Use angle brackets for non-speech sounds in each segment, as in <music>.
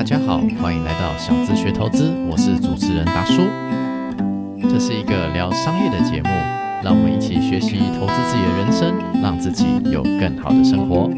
大家好，欢迎来到小资学投资，我是主持人达叔。这是一个聊商业的节目，让我们一起学习投资自己的人生，让自己有更好的生活。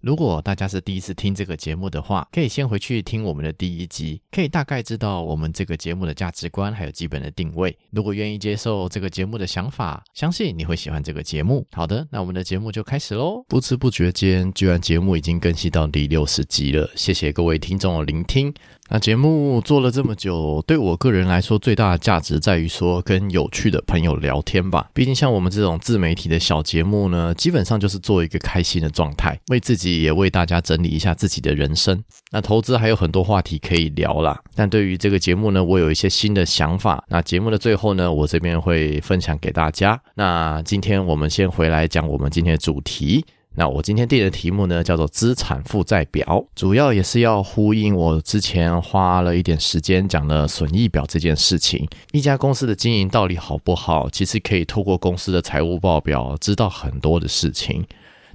如果大家是第一次听这个节目的话，可以先回去听我们的第一集，可以大概知道我们这个节目的价值观还有基本的定位。如果愿意接受这个节目的想法，相信你会喜欢这个节目。好的，那我们的节目就开始喽。不知不觉间，居然节目已经更新到第六十集了，谢谢各位听众的聆听。那节目做了这么久，对我个人来说，最大的价值在于说跟有趣的朋友聊天吧。毕竟像我们这种自媒体的小节目呢，基本上就是做一个开心的状态，为自己也为大家整理一下自己的人生。那投资还有很多话题可以聊啦，但对于这个节目呢，我有一些新的想法。那节目的最后呢，我这边会分享给大家。那今天我们先回来讲我们今天的主题。那我今天定的题目呢，叫做资产负债表，主要也是要呼应我之前花了一点时间讲的损益表这件事情。一家公司的经营到底好不好，其实可以透过公司的财务报表知道很多的事情。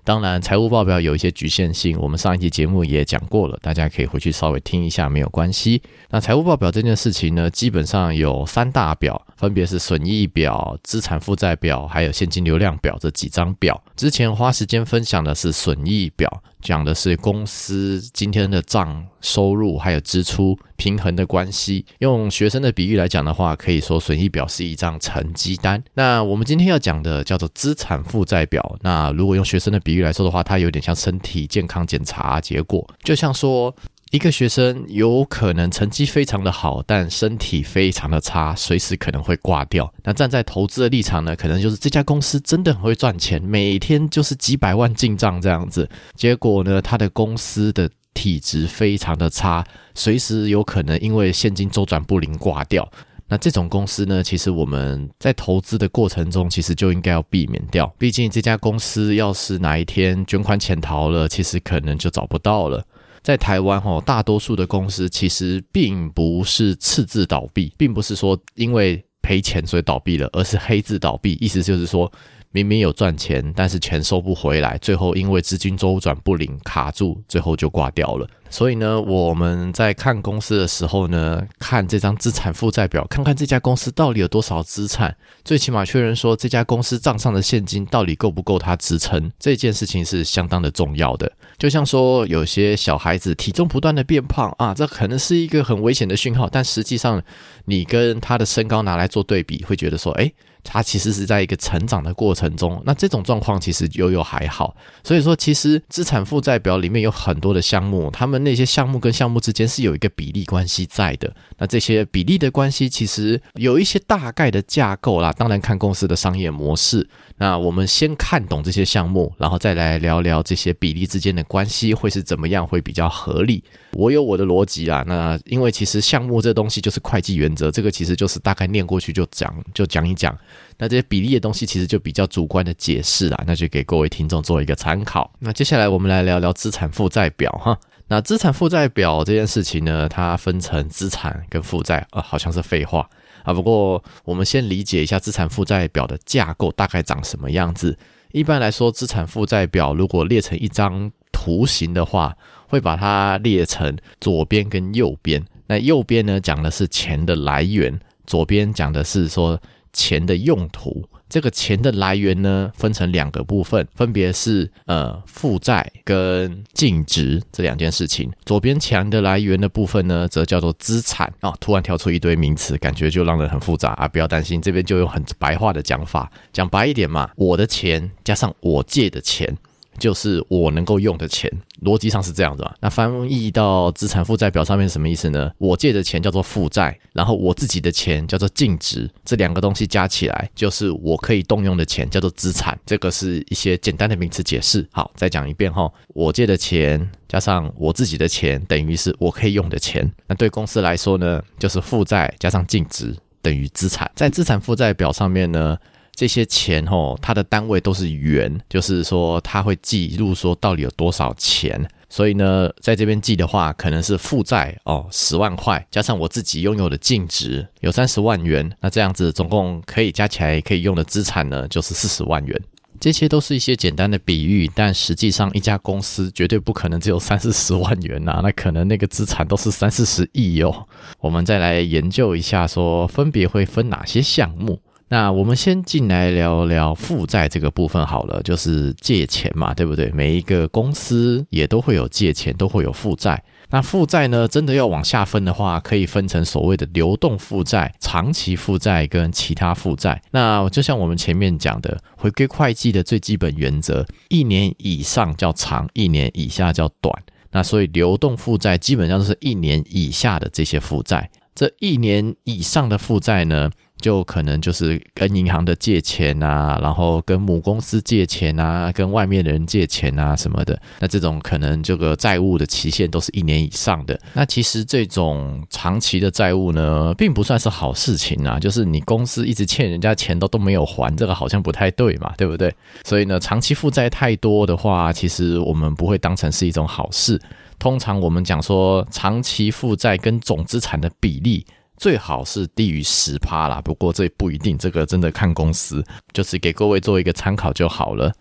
当然，财务报表有一些局限性，我们上一期节目也讲过了，大家可以回去稍微听一下，没有关系。那财务报表这件事情呢，基本上有三大表，分别是损益表、资产负债表，还有现金流量表这几张表。之前花时间分享的是损益表。讲的是公司今天的账收入还有支出平衡的关系。用学生的比喻来讲的话，可以说损益表是一张成绩单。那我们今天要讲的叫做资产负债表。那如果用学生的比喻来说的话，它有点像身体健康检查结果，就像说。一个学生有可能成绩非常的好，但身体非常的差，随时可能会挂掉。那站在投资的立场呢，可能就是这家公司真的很会赚钱，每天就是几百万进账这样子。结果呢，他的公司的体质非常的差，随时有可能因为现金周转不灵挂掉。那这种公司呢，其实我们在投资的过程中，其实就应该要避免掉。毕竟这家公司要是哪一天捐款潜逃了，其实可能就找不到了。在台湾，哈，大多数的公司其实并不是赤字倒闭，并不是说因为赔钱所以倒闭了，而是黑字倒闭。意思就是说。明明有赚钱，但是钱收不回来，最后因为资金周转不灵卡住，最后就挂掉了。所以呢，我们在看公司的时候呢，看这张资产负债表，看看这家公司到底有多少资产，最起码确认说这家公司账上的现金到底够不够它支撑，这件事情是相当的重要的。就像说有些小孩子体重不断的变胖啊，这可能是一个很危险的讯号，但实际上你跟他的身高拿来做对比，会觉得说，哎。他其实是在一个成长的过程中，那这种状况其实悠悠还好，所以说其实资产负债表里面有很多的项目，他们那些项目跟项目之间是有一个比例关系在的。那这些比例的关系其实有一些大概的架构啦，当然看公司的商业模式。那我们先看懂这些项目，然后再来聊聊这些比例之间的关系会是怎么样，会比较合理。我有我的逻辑啦，那因为其实项目这东西就是会计原则，这个其实就是大概念过去就讲就讲一讲。那这些比例的东西其实就比较主观的解释啦，那就给各位听众做一个参考。那接下来我们来聊聊资产负债表哈。那资产负债表这件事情呢，它分成资产跟负债啊，好像是废话啊。不过我们先理解一下资产负债表的架构大概长什么样子。一般来说，资产负债表如果列成一张图形的话，会把它列成左边跟右边。那右边呢，讲的是钱的来源；左边讲的是说。钱的用途，这个钱的来源呢，分成两个部分，分别是呃负债跟净值这两件事情。左边墙的来源的部分呢，则叫做资产啊。突然跳出一堆名词，感觉就让人很复杂啊！不要担心，这边就有很白话的讲法，讲白一点嘛，我的钱加上我借的钱，就是我能够用的钱，逻辑上是这样子嘛。那翻译到资产负债表上面什么意思呢？我借的钱叫做负债，然后我自己的钱叫做净值，这两个东西加起来就是我可以动用的钱，叫做资产。这个是一些简单的名词解释。好，再讲一遍哈，我借的钱加上我自己的钱，等于是我可以用的钱。那对公司来说呢，就是负债加上净值等于资产。在资产负债表上面呢。这些钱哦，它的单位都是元，就是说它会记录说到底有多少钱。所以呢，在这边记的话，可能是负债哦十万块，加上我自己拥有的净值有三十万元，那这样子总共可以加起来可以用的资产呢，就是四十万元。这些都是一些简单的比喻，但实际上一家公司绝对不可能只有 <laughs> 三四十万元呐，那可能那个资产都是三四十亿哟。我们再来研究一下，说分别会分哪些项目。那我们先进来聊聊负债这个部分好了，就是借钱嘛，对不对？每一个公司也都会有借钱，都会有负债。那负债呢，真的要往下分的话，可以分成所谓的流动负债、长期负债跟其他负债。那就像我们前面讲的，回归会计的最基本原则，一年以上叫长，一年以下叫短。那所以流动负债基本上都是一年以下的这些负债，这一年以上的负债呢？就可能就是跟银行的借钱啊，然后跟母公司借钱啊，跟外面的人借钱啊什么的。那这种可能这个债务的期限都是一年以上的。那其实这种长期的债务呢，并不算是好事情啊。就是你公司一直欠人家钱都都没有还，这个好像不太对嘛，对不对？所以呢，长期负债太多的话，其实我们不会当成是一种好事。通常我们讲说，长期负债跟总资产的比例。最好是低于十趴啦，不过这不一定，这个真的看公司，就是给各位做一个参考就好了。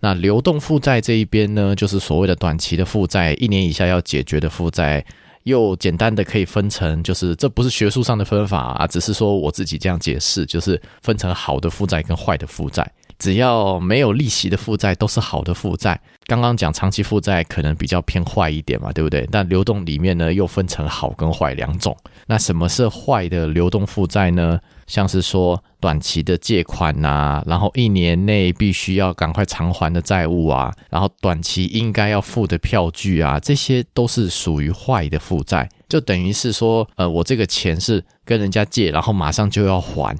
那流动负债这一边呢，就是所谓的短期的负债，一年以下要解决的负债，又简单的可以分成，就是这不是学术上的分法啊，只是说我自己这样解释，就是分成好的负债跟坏的负债。只要没有利息的负债都是好的负债。刚刚讲长期负债可能比较偏坏一点嘛，对不对？但流动里面呢又分成好跟坏两种。那什么是坏的流动负债呢？像是说短期的借款呐，然后一年内必须要赶快偿还的债务啊，然后短期应该要付的票据啊，这些都是属于坏的负债。就等于是说，呃，我这个钱是跟人家借，然后马上就要还。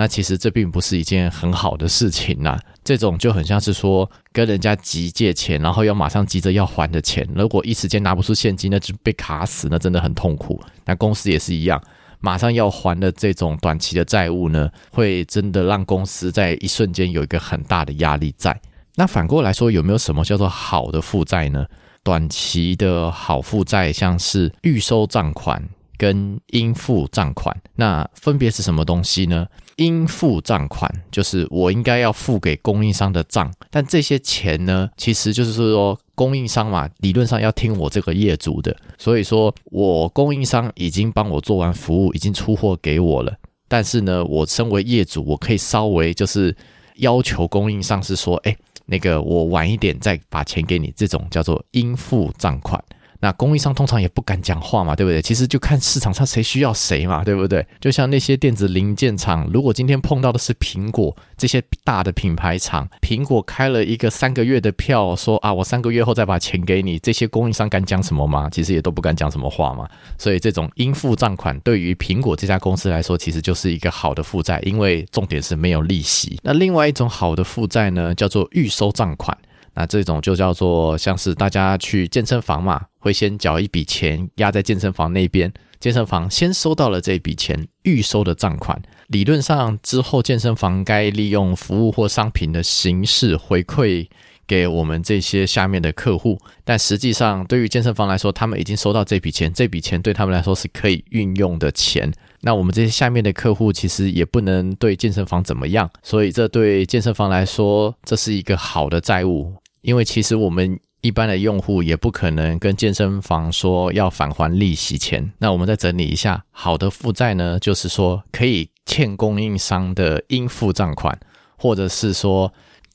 那其实这并不是一件很好的事情呐，这种就很像是说跟人家急借钱，然后要马上急着要还的钱，如果一时间拿不出现金，那就被卡死，那真的很痛苦。那公司也是一样，马上要还的这种短期的债务呢，会真的让公司在一瞬间有一个很大的压力在。那反过来说，有没有什么叫做好的负债呢？短期的好负债，像是预收账款跟应付账款，那分别是什么东西呢？应付账款就是我应该要付给供应商的账，但这些钱呢，其实就是说供应商嘛，理论上要听我这个业主的，所以说我供应商已经帮我做完服务，已经出货给我了，但是呢，我身为业主，我可以稍微就是要求供应商是说，哎，那个我晚一点再把钱给你，这种叫做应付账款。那供应商通常也不敢讲话嘛，对不对？其实就看市场上谁需要谁嘛，对不对？就像那些电子零件厂，如果今天碰到的是苹果这些大的品牌厂，苹果开了一个三个月的票，说啊，我三个月后再把钱给你，这些供应商敢讲什么吗？其实也都不敢讲什么话嘛。所以这种应付账款对于苹果这家公司来说，其实就是一个好的负债，因为重点是没有利息。那另外一种好的负债呢，叫做预收账款。那这种就叫做像是大家去健身房嘛，会先缴一笔钱压在健身房那边，健身房先收到了这笔钱预收的账款，理论上之后健身房该利用服务或商品的形式回馈给我们这些下面的客户，但实际上对于健身房来说，他们已经收到这笔钱，这笔钱对他们来说是可以运用的钱，那我们这些下面的客户其实也不能对健身房怎么样，所以这对健身房来说，这是一个好的债务。因为其实我们一般的用户也不可能跟健身房说要返还利息钱。那我们再整理一下，好的负债呢，就是说可以欠供应商的应付账款，或者是说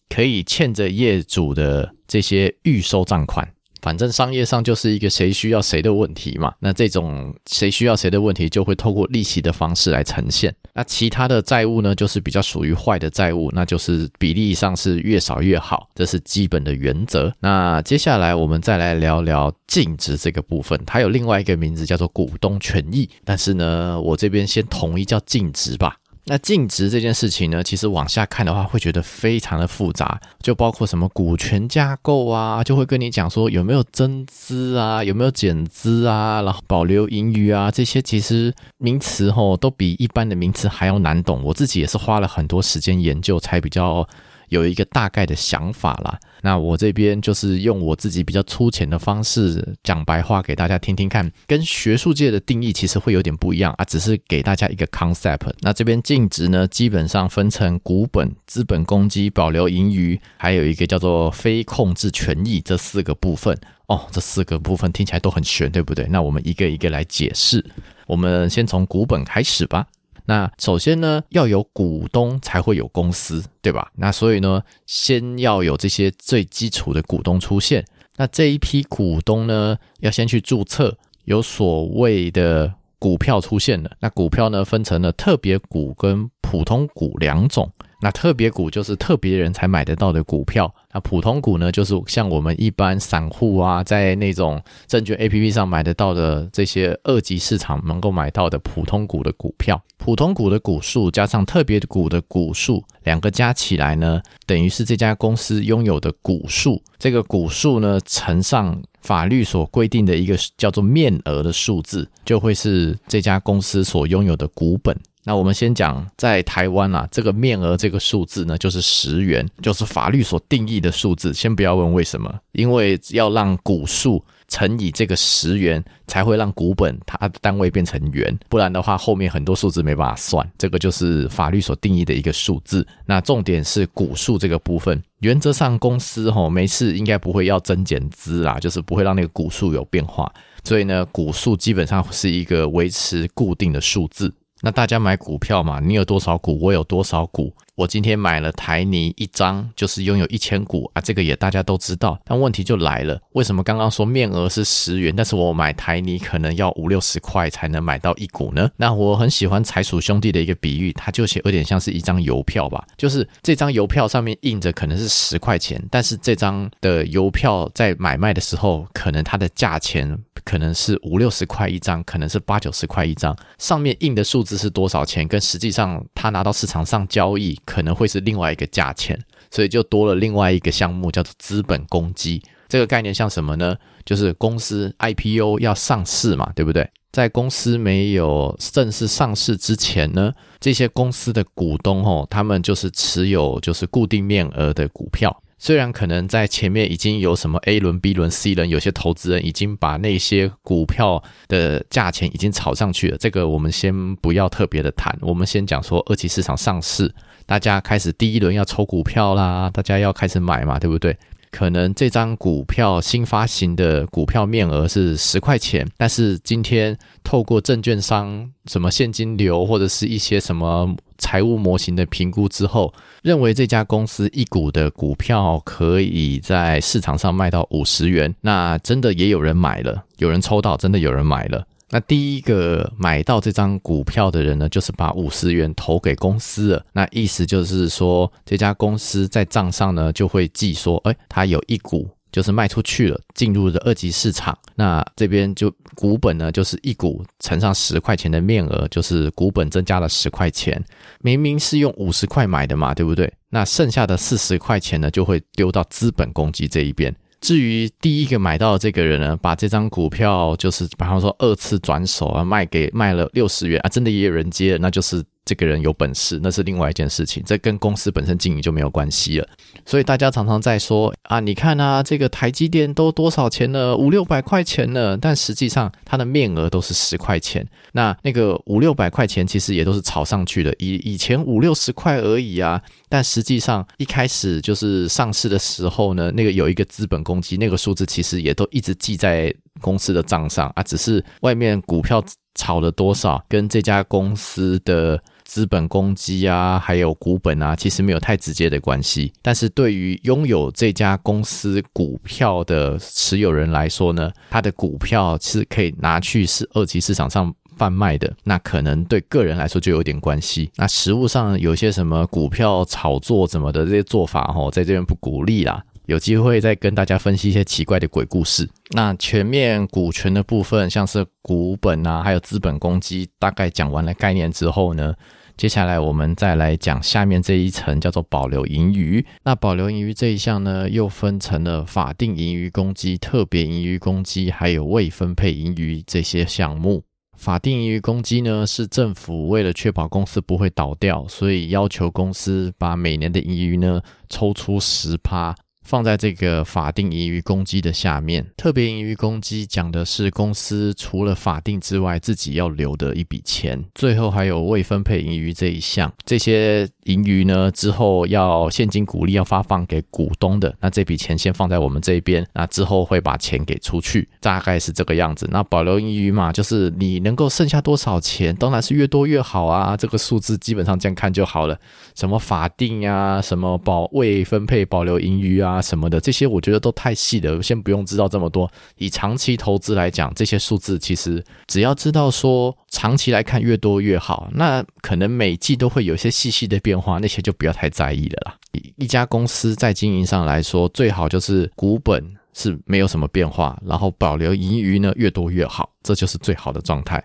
可以欠着业主的这些预收账款，反正商业上就是一个谁需要谁的问题嘛。那这种谁需要谁的问题，就会透过利息的方式来呈现。那其他的债务呢，就是比较属于坏的债务，那就是比例上是越少越好，这是基本的原则。那接下来我们再来聊聊净值这个部分，它有另外一个名字叫做股东权益，但是呢，我这边先统一叫净值吧。那净值这件事情呢，其实往下看的话，会觉得非常的复杂，就包括什么股权架构啊，就会跟你讲说有没有增资啊，有没有减资啊，然后保留盈余啊，这些其实名词吼都比一般的名词还要难懂。我自己也是花了很多时间研究，才比较。有一个大概的想法啦，那我这边就是用我自己比较粗浅的方式讲白话给大家听听看，跟学术界的定义其实会有点不一样啊，只是给大家一个 concept。那这边净值呢，基本上分成股本、资本公积、保留盈余，还有一个叫做非控制权益这四个部分哦。这四个部分听起来都很玄，对不对？那我们一个一个来解释。我们先从股本开始吧。那首先呢，要有股东才会有公司，对吧？那所以呢，先要有这些最基础的股东出现。那这一批股东呢，要先去注册，有所谓的股票出现了。那股票呢，分成了特别股跟普通股两种。那特别股就是特别人才买得到的股票，那普通股呢，就是像我们一般散户啊，在那种证券 A P P 上买得到的这些二级市场能够买到的普通股的股票。普通股的股数加上特别股的股数，两个加起来呢，等于是这家公司拥有的股数。这个股数呢，乘上法律所规定的一个叫做面额的数字，就会是这家公司所拥有的股本。那我们先讲，在台湾啊，这个面额这个数字呢，就是十元，就是法律所定义的数字。先不要问为什么，因为要让股数乘以这个十元，才会让股本它的单位变成元，不然的话，后面很多数字没办法算。这个就是法律所定义的一个数字。那重点是股数这个部分，原则上公司吼没事应该不会要增减资啦，就是不会让那个股数有变化。所以呢，股数基本上是一个维持固定的数字。那大家买股票嘛，你有多少股，我有多少股。我今天买了台泥一张，就是拥有一千股啊，这个也大家都知道。但问题就来了，为什么刚刚说面额是十元，但是我买台泥可能要五六十块才能买到一股呢？那我很喜欢财鼠兄弟的一个比喻，它就写有点像是一张邮票吧，就是这张邮票上面印着可能是十块钱，但是这张的邮票在买卖的时候，可能它的价钱可能是五六十块一张，可能是八九十块一张，上面印的数字是多少钱，跟实际上他拿到市场上交易。可能会是另外一个价钱，所以就多了另外一个项目，叫做资本公积。这个概念像什么呢？就是公司 IPO 要上市嘛，对不对？在公司没有正式上市之前呢，这些公司的股东吼，他们就是持有就是固定面额的股票。虽然可能在前面已经有什么 A 轮、B 轮、C 轮，有些投资人已经把那些股票的价钱已经炒上去了，这个我们先不要特别的谈，我们先讲说二级市场上市。大家开始第一轮要抽股票啦，大家要开始买嘛，对不对？可能这张股票新发行的股票面额是十块钱，但是今天透过证券商什么现金流或者是一些什么财务模型的评估之后，认为这家公司一股的股票可以在市场上卖到五十元，那真的也有人买了，有人抽到，真的有人买了。那第一个买到这张股票的人呢，就是把五十元投给公司了。那意思就是说，这家公司在账上呢就会记说，哎，他有一股就是卖出去了，进入了二级市场。那这边就股本呢，就是一股乘上十块钱的面额，就是股本增加了十块钱。明明是用五十块买的嘛，对不对？那剩下的四十块钱呢，就会丢到资本公积这一边。至于第一个买到的这个人呢，把这张股票就是比方说二次转手啊，卖给卖了六十元啊，真的也有人接，那就是。这个人有本事，那是另外一件事情，这跟公司本身经营就没有关系了。所以大家常常在说啊，你看啊，这个台积电都多少钱了，五六百块钱了，但实际上它的面额都是十块钱。那那个五六百块钱其实也都是炒上去的，以以前五六十块而已啊。但实际上一开始就是上市的时候呢，那个有一个资本公积，那个数字其实也都一直记在公司的账上啊，只是外面股票炒了多少，跟这家公司的。资本公积啊，还有股本啊，其实没有太直接的关系。但是对于拥有这家公司股票的持有人来说呢，他的股票是可以拿去是二级市场上贩卖的，那可能对个人来说就有点关系。那实物上有些什么股票炒作怎么的这些做法，哦，在这边不鼓励啦。有机会再跟大家分析一些奇怪的鬼故事。那全面股权的部分，像是股本啊，还有资本公积，大概讲完了概念之后呢，接下来我们再来讲下面这一层，叫做保留盈余。那保留盈余这一项呢，又分成了法定盈余公积、特别盈余公积，还有未分配盈余这些项目。法定盈余公积呢，是政府为了确保公司不会倒掉，所以要求公司把每年的盈余呢抽出十趴。放在这个法定盈余公积的下面，特别盈余公积讲的是公司除了法定之外自己要留的一笔钱。最后还有未分配盈余这一项，这些盈余呢之后要现金股利要发放给股东的，那这笔钱先放在我们这边，那之后会把钱给出去，大概是这个样子。那保留盈余嘛，就是你能够剩下多少钱，当然是越多越好啊。这个数字基本上这样看就好了。什么法定呀，什么保未分配保留盈余啊。啊什么的，这些我觉得都太细了，先不用知道这么多。以长期投资来讲，这些数字其实只要知道说长期来看越多越好，那可能每季都会有一些细细的变化，那些就不要太在意了啦。一家公司在经营上来说，最好就是股本是没有什么变化，然后保留盈余呢越多越好，这就是最好的状态。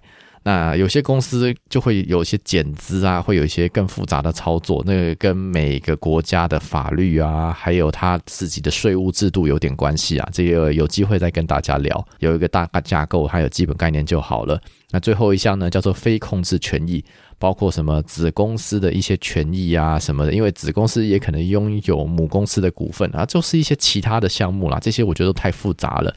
那有些公司就会有一些减资啊，会有一些更复杂的操作，那个跟每个国家的法律啊，还有他自己的税务制度有点关系啊。这个有机会再跟大家聊，有一个大概架构还有基本概念就好了。那最后一项呢，叫做非控制权益，包括什么子公司的一些权益啊什么的，因为子公司也可能拥有母公司的股份啊，就是一些其他的项目啦。这些我觉得太复杂了。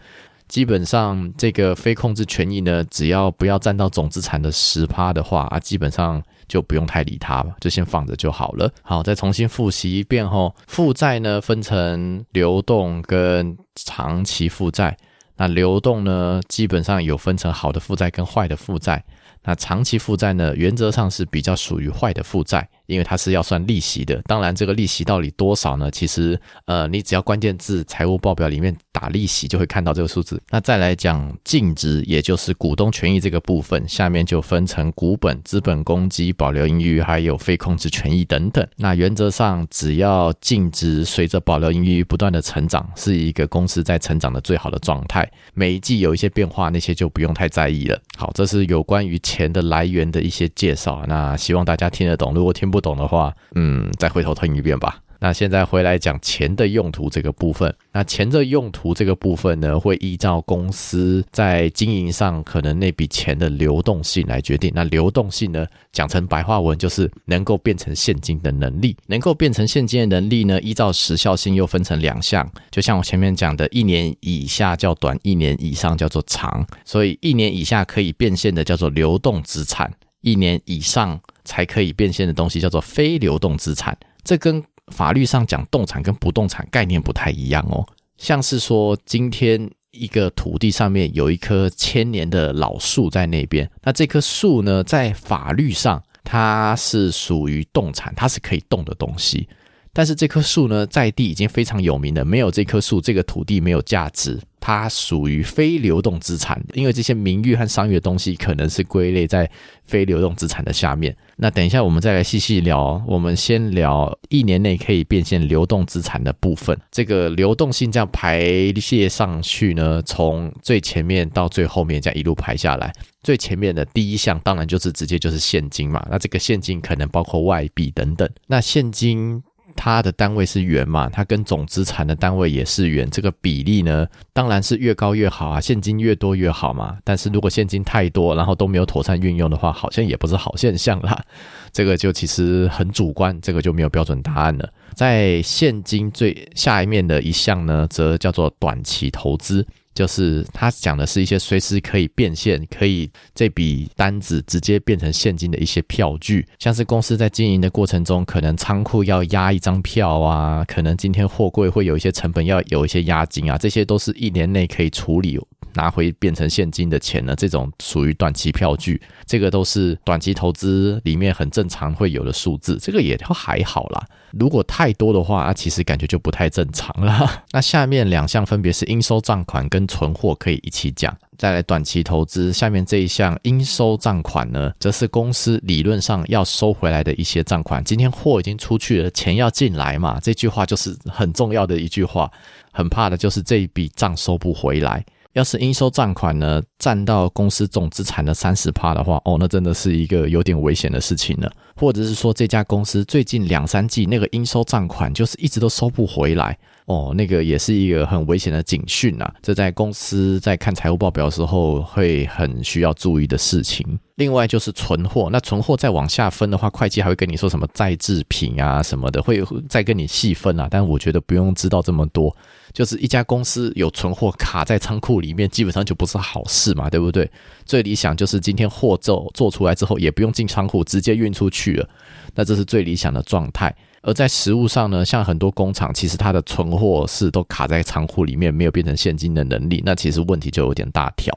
基本上，这个非控制权益呢，只要不要占到总资产的十趴的话啊，基本上就不用太理它吧就先放着就好了。好，再重新复习一遍吼，负债呢分成流动跟长期负债。那流动呢，基本上有分成好的负债跟坏的负债。那长期负债呢，原则上是比较属于坏的负债。因为它是要算利息的，当然这个利息到底多少呢？其实，呃，你只要关键字财务报表里面打利息，就会看到这个数字。那再来讲净值，也就是股东权益这个部分，下面就分成股本、资本公积、保留盈余，还有非控制权益等等。那原则上，只要净值随着保留盈余不断的成长，是一个公司在成长的最好的状态。每一季有一些变化，那些就不用太在意了。好，这是有关于钱的来源的一些介绍。那希望大家听得懂，如果听不。懂的话，嗯，再回头听一遍吧。那现在回来讲钱的用途这个部分。那钱的用途这个部分呢，会依照公司在经营上可能那笔钱的流动性来决定。那流动性呢，讲成白话文就是能够变成现金的能力。能够变成现金的能力呢，依照时效性又分成两项。就像我前面讲的，一年以下叫短，一年以上叫做长。所以一年以下可以变现的叫做流动资产，一年以上。才可以变现的东西叫做非流动资产，这跟法律上讲动产跟不动产概念不太一样哦。像是说，今天一个土地上面有一棵千年的老树在那边，那这棵树呢，在法律上它是属于动产，它是可以动的东西。但是这棵树呢，在地已经非常有名了，没有这棵树，这个土地没有价值。它属于非流动资产，因为这些名誉和商业的东西可能是归类在非流动资产的下面。那等一下我们再来细细聊。我们先聊一年内可以变现流动资产的部分。这个流动性这样排列上去呢，从最前面到最后面这样一路排下来，最前面的第一项当然就是直接就是现金嘛。那这个现金可能包括外币等等。那现金。它的单位是元嘛，它跟总资产的单位也是元，这个比例呢，当然是越高越好啊，现金越多越好嘛。但是如果现金太多，然后都没有妥善运用的话，好像也不是好现象啦。<laughs> 这个就其实很主观，这个就没有标准答案了。在现金最下一面的一项呢，则叫做短期投资。就是他讲的是一些随时可以变现，可以这笔单子直接变成现金的一些票据，像是公司在经营的过程中，可能仓库要压一张票啊，可能今天货柜会有一些成本要有一些押金啊，这些都是一年内可以处理。拿回变成现金的钱呢，这种属于短期票据，这个都是短期投资里面很正常会有的数字，这个也都还好啦。如果太多的话，其实感觉就不太正常了。<laughs> 那下面两项分别是应收账款跟存货，可以一起讲。再来短期投资，下面这一项应收账款呢，则是公司理论上要收回来的一些账款。今天货已经出去了，钱要进来嘛？这句话就是很重要的一句话。很怕的就是这一笔账收不回来。要是应收账款呢占到公司总资产的三十趴的话，哦，那真的是一个有点危险的事情了。或者是说这家公司最近两三季那个应收账款就是一直都收不回来，哦，那个也是一个很危险的警讯啊。这在公司在看财务报表的时候会很需要注意的事情。另外就是存货，那存货再往下分的话，会计还会跟你说什么再制品啊什么的，会再跟你细分啊。但我觉得不用知道这么多。就是一家公司有存货卡在仓库里面，基本上就不是好事嘛，对不对？最理想就是今天货做做出来之后，也不用进仓库，直接运出去了，那这是最理想的状态。而在实物上呢，像很多工厂，其实它的存货是都卡在仓库里面，没有变成现金的能力，那其实问题就有点大条。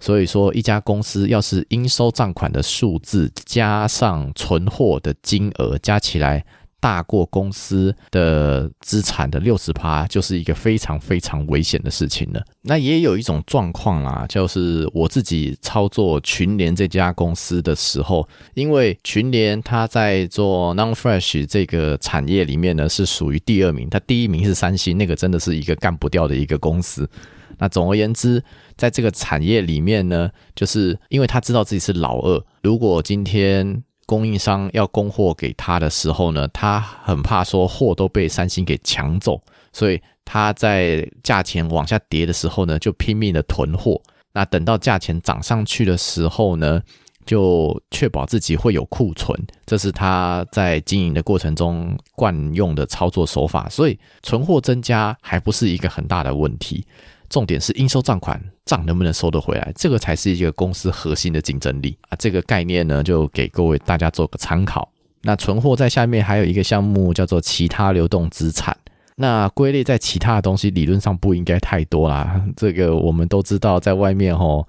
所以说，一家公司要是应收账款的数字加上存货的金额加起来。大过公司的资产的六十趴，就是一个非常非常危险的事情了。那也有一种状况啦，就是我自己操作群联这家公司的时候，因为群联它在做 non fresh 这个产业里面呢，是属于第二名，它第一名是三星，那个真的是一个干不掉的一个公司。那总而言之，在这个产业里面呢，就是因为他知道自己是老二，如果今天。供应商要供货给他的时候呢，他很怕说货都被三星给抢走，所以他在价钱往下跌的时候呢，就拼命的囤货。那等到价钱涨上去的时候呢，就确保自己会有库存，这是他在经营的过程中惯用的操作手法。所以存货增加还不是一个很大的问题。重点是应收账款账能不能收得回来，这个才是一个公司核心的竞争力啊！这个概念呢，就给各位大家做个参考。那存货在下面还有一个项目叫做其他流动资产，那归类在其他的东西理论上不应该太多啦。<laughs> 这个我们都知道，在外面吼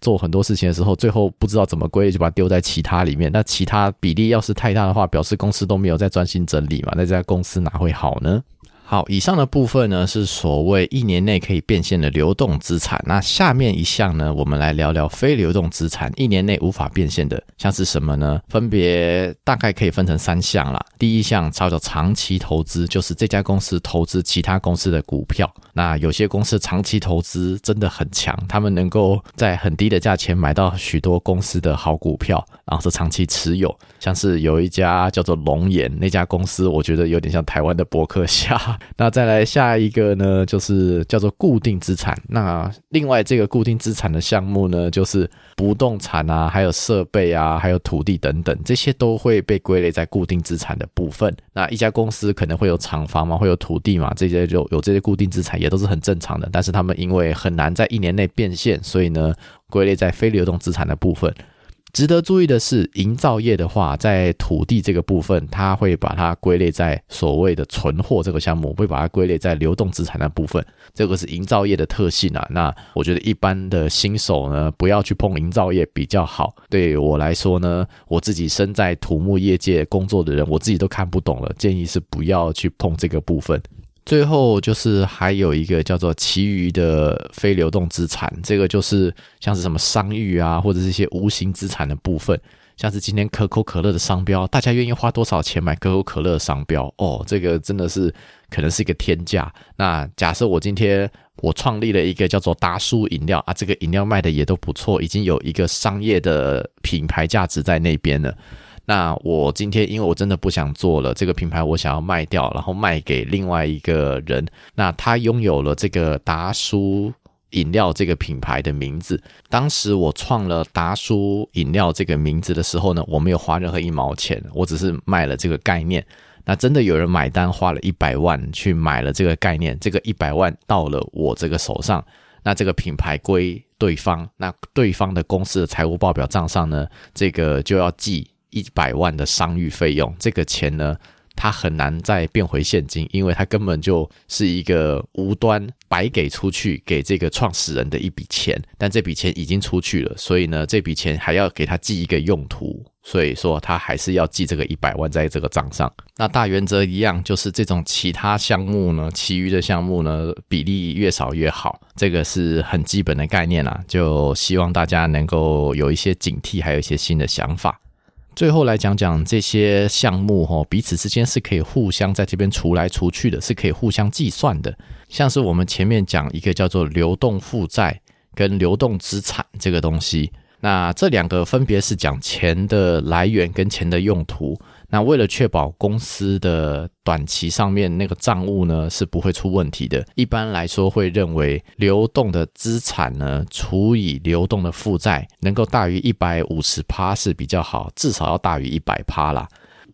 做很多事情的时候，最后不知道怎么归类，就把它丢在其他里面。那其他比例要是太大的话，表示公司都没有在专心整理嘛？那这家公司哪会好呢？好，以上的部分呢是所谓一年内可以变现的流动资产。那下面一项呢，我们来聊聊非流动资产，一年内无法变现的，像是什么呢？分别大概可以分成三项啦。第一项叫做长期投资，就是这家公司投资其他公司的股票。那有些公司长期投资真的很强，他们能够在很低的价钱买到许多公司的好股票，然后是长期持有。像是有一家叫做龙岩那家公司，我觉得有点像台湾的博客下。<laughs> 那再来下一个呢，就是叫做固定资产。那另外这个固定资产的项目呢，就是不动产啊，还有设备啊，还有土地等等，这些都会被归类在固定资产的部分。那一家公司可能会有厂房嘛，会有土地嘛，这些就有这些固定资产，也都是很正常的。但是他们因为很难在一年内变现，所以呢，归类在非流动资产的部分。值得注意的是，营造业的话，在土地这个部分，它会把它归类在所谓的存货这个项目，会把它归类在流动资产的部分。这个是营造业的特性啊。那我觉得一般的新手呢，不要去碰营造业比较好。对我来说呢，我自己身在土木业界工作的人，我自己都看不懂了，建议是不要去碰这个部分。最后就是还有一个叫做其余的非流动资产，这个就是像是什么商誉啊，或者是一些无形资产的部分，像是今天可口可乐的商标，大家愿意花多少钱买可口可乐商标？哦，这个真的是可能是一个天价。那假设我今天我创立了一个叫做达叔饮料啊，这个饮料卖的也都不错，已经有一个商业的品牌价值在那边了。那我今天因为我真的不想做了，这个品牌我想要卖掉，然后卖给另外一个人。那他拥有了这个达叔饮料这个品牌的名字。当时我创了达叔饮料这个名字的时候呢，我没有花任何一毛钱，我只是卖了这个概念。那真的有人买单，花了一百万去买了这个概念，这个一百万到了我这个手上，那这个品牌归对方，那对方的公司的财务报表账上呢，这个就要记。一百万的商誉费用，这个钱呢，它很难再变回现金，因为它根本就是一个无端白给出去给这个创始人的一笔钱，但这笔钱已经出去了，所以呢，这笔钱还要给他记一个用途，所以说他还是要记这个一百万在这个账上。那大原则一样，就是这种其他项目呢，其余的项目呢，比例越少越好，这个是很基本的概念啦，就希望大家能够有一些警惕，还有一些新的想法。最后来讲讲这些项目哈，彼此之间是可以互相在这边除来除去的，是可以互相计算的。像是我们前面讲一个叫做流动负债跟流动资产这个东西，那这两个分别是讲钱的来源跟钱的用途。那为了确保公司的短期上面那个账务呢是不会出问题的，一般来说会认为流动的资产呢除以流动的负债能够大于一百五十趴是比较好，至少要大于一百趴啦。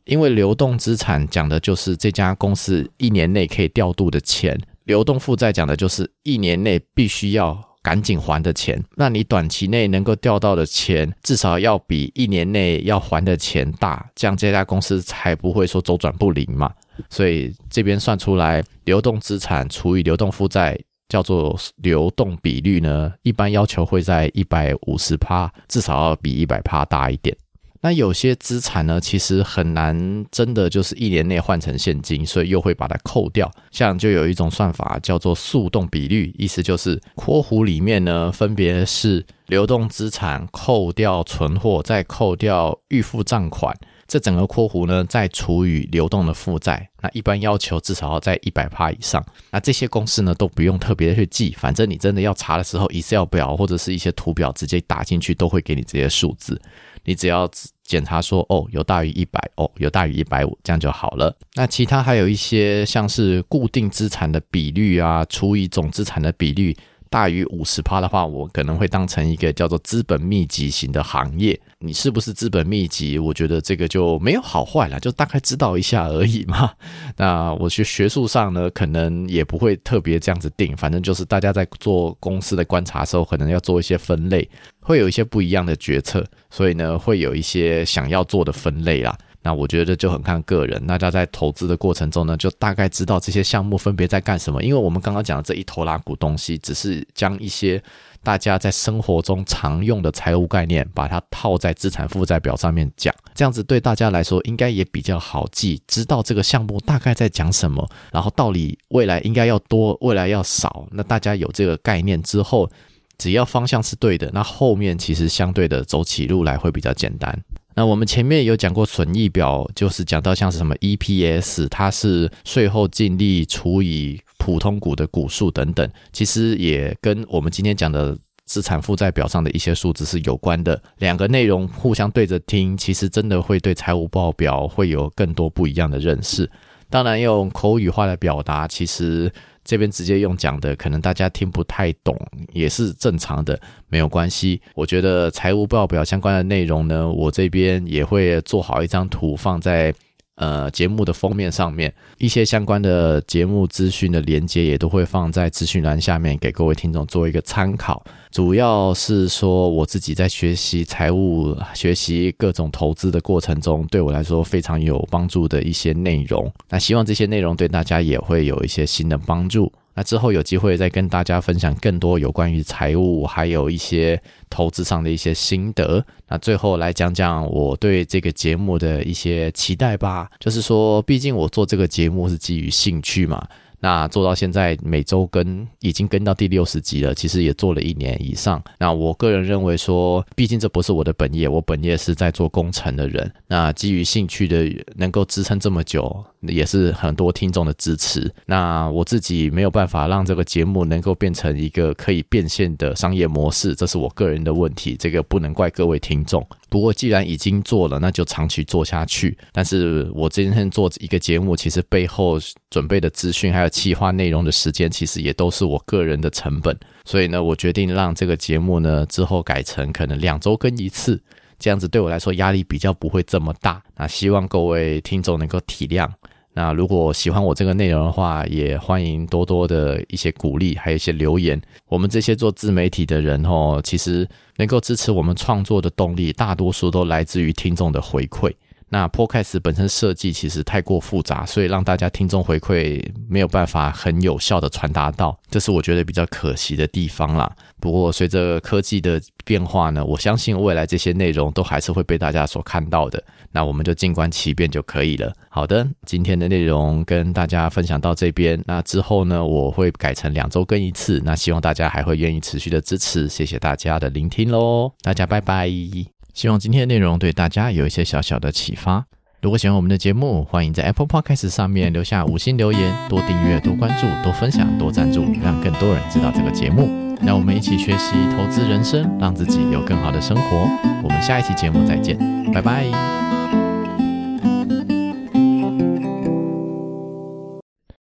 因为流动资产讲的就是这家公司一年内可以调度的钱，流动负债讲的就是一年内必须要。赶紧还的钱，那你短期内能够调到的钱，至少要比一年内要还的钱大，这样这家公司才不会说周转不灵嘛。所以这边算出来，流动资产除以流动负债，叫做流动比率呢，一般要求会在一百五十趴，至少要比一百趴大一点。那有些资产呢，其实很难真的就是一年内换成现金，所以又会把它扣掉。像就有一种算法叫做速动比率，意思就是括弧里面呢，分别是流动资产扣掉存货，再扣掉预付账款，这整个括弧呢再除以流动的负债。那一般要求至少要在一百帕以上。那这些公式呢都不用特别去记，反正你真的要查的时候，Excel 表或者是一些图表直接打进去，都会给你这些数字。你只要检查说哦有大于一百哦有大于一百五这样就好了。那其他还有一些像是固定资产的比率啊，除以总资产的比率。大于五十趴的话，我可能会当成一个叫做资本密集型的行业。你是不是资本密集？我觉得这个就没有好坏了，就大概知道一下而已嘛。那我学学术上呢，可能也不会特别这样子定，反正就是大家在做公司的观察时候，可能要做一些分类，会有一些不一样的决策，所以呢，会有一些想要做的分类啦。那我觉得就很看个人，大家在投资的过程中呢，就大概知道这些项目分别在干什么。因为我们刚刚讲的这一头拉股东西，只是将一些大家在生活中常用的财务概念，把它套在资产负债表上面讲，这样子对大家来说应该也比较好记，知道这个项目大概在讲什么，然后到底未来应该要多，未来要少。那大家有这个概念之后，只要方向是对的，那后面其实相对的走起路来会比较简单。那我们前面有讲过损益表，就是讲到像是什么 EPS，它是税后净利除以普通股的股数等等，其实也跟我们今天讲的资产负债表上的一些数字是有关的。两个内容互相对着听，其实真的会对财务报表会有更多不一样的认识。当然，用口语化的表达，其实。这边直接用讲的，可能大家听不太懂，也是正常的，没有关系。我觉得财务报表相关的内容呢，我这边也会做好一张图放在。呃，节目的封面上面一些相关的节目资讯的连接也都会放在资讯栏下面，给各位听众做一个参考。主要是说我自己在学习财务、学习各种投资的过程中，对我来说非常有帮助的一些内容。那希望这些内容对大家也会有一些新的帮助。那之后有机会再跟大家分享更多有关于财务，还有一些投资上的一些心得。那最后来讲讲我对这个节目的一些期待吧。就是说，毕竟我做这个节目是基于兴趣嘛。那做到现在每周更已经更到第六十集了，其实也做了一年以上。那我个人认为说，毕竟这不是我的本业，我本业是在做工程的人。那基于兴趣的能够支撑这么久，也是很多听众的支持。那我自己没有办法让这个节目能够变成一个可以变现的商业模式，这是我个人的问题，这个不能怪各位听众。不过既然已经做了，那就长期做下去。但是我今天做一个节目，其实背后准备的资讯还有企划内容的时间，其实也都是我个人的成本。所以呢，我决定让这个节目呢之后改成可能两周更一次，这样子对我来说压力比较不会这么大。那希望各位听众能够体谅。那如果喜欢我这个内容的话，也欢迎多多的一些鼓励，还有一些留言。我们这些做自媒体的人哦，其实能够支持我们创作的动力，大多数都来自于听众的回馈。那 Podcast 本身设计其实太过复杂，所以让大家听众回馈没有办法很有效的传达到，这是我觉得比较可惜的地方啦。不过随着科技的变化呢，我相信未来这些内容都还是会被大家所看到的。那我们就静观其变就可以了。好的，今天的内容跟大家分享到这边，那之后呢，我会改成两周更一次。那希望大家还会愿意持续的支持，谢谢大家的聆听喽，大家拜拜。希望今天的内容对大家有一些小小的启发。如果喜欢我们的节目，欢迎在 Apple Podcast 上面留下五星留言，多订阅、多关注、多分享、多赞助，让更多人知道这个节目。让我们一起学习投资人生，让自己有更好的生活。我们下一期节目再见，拜拜。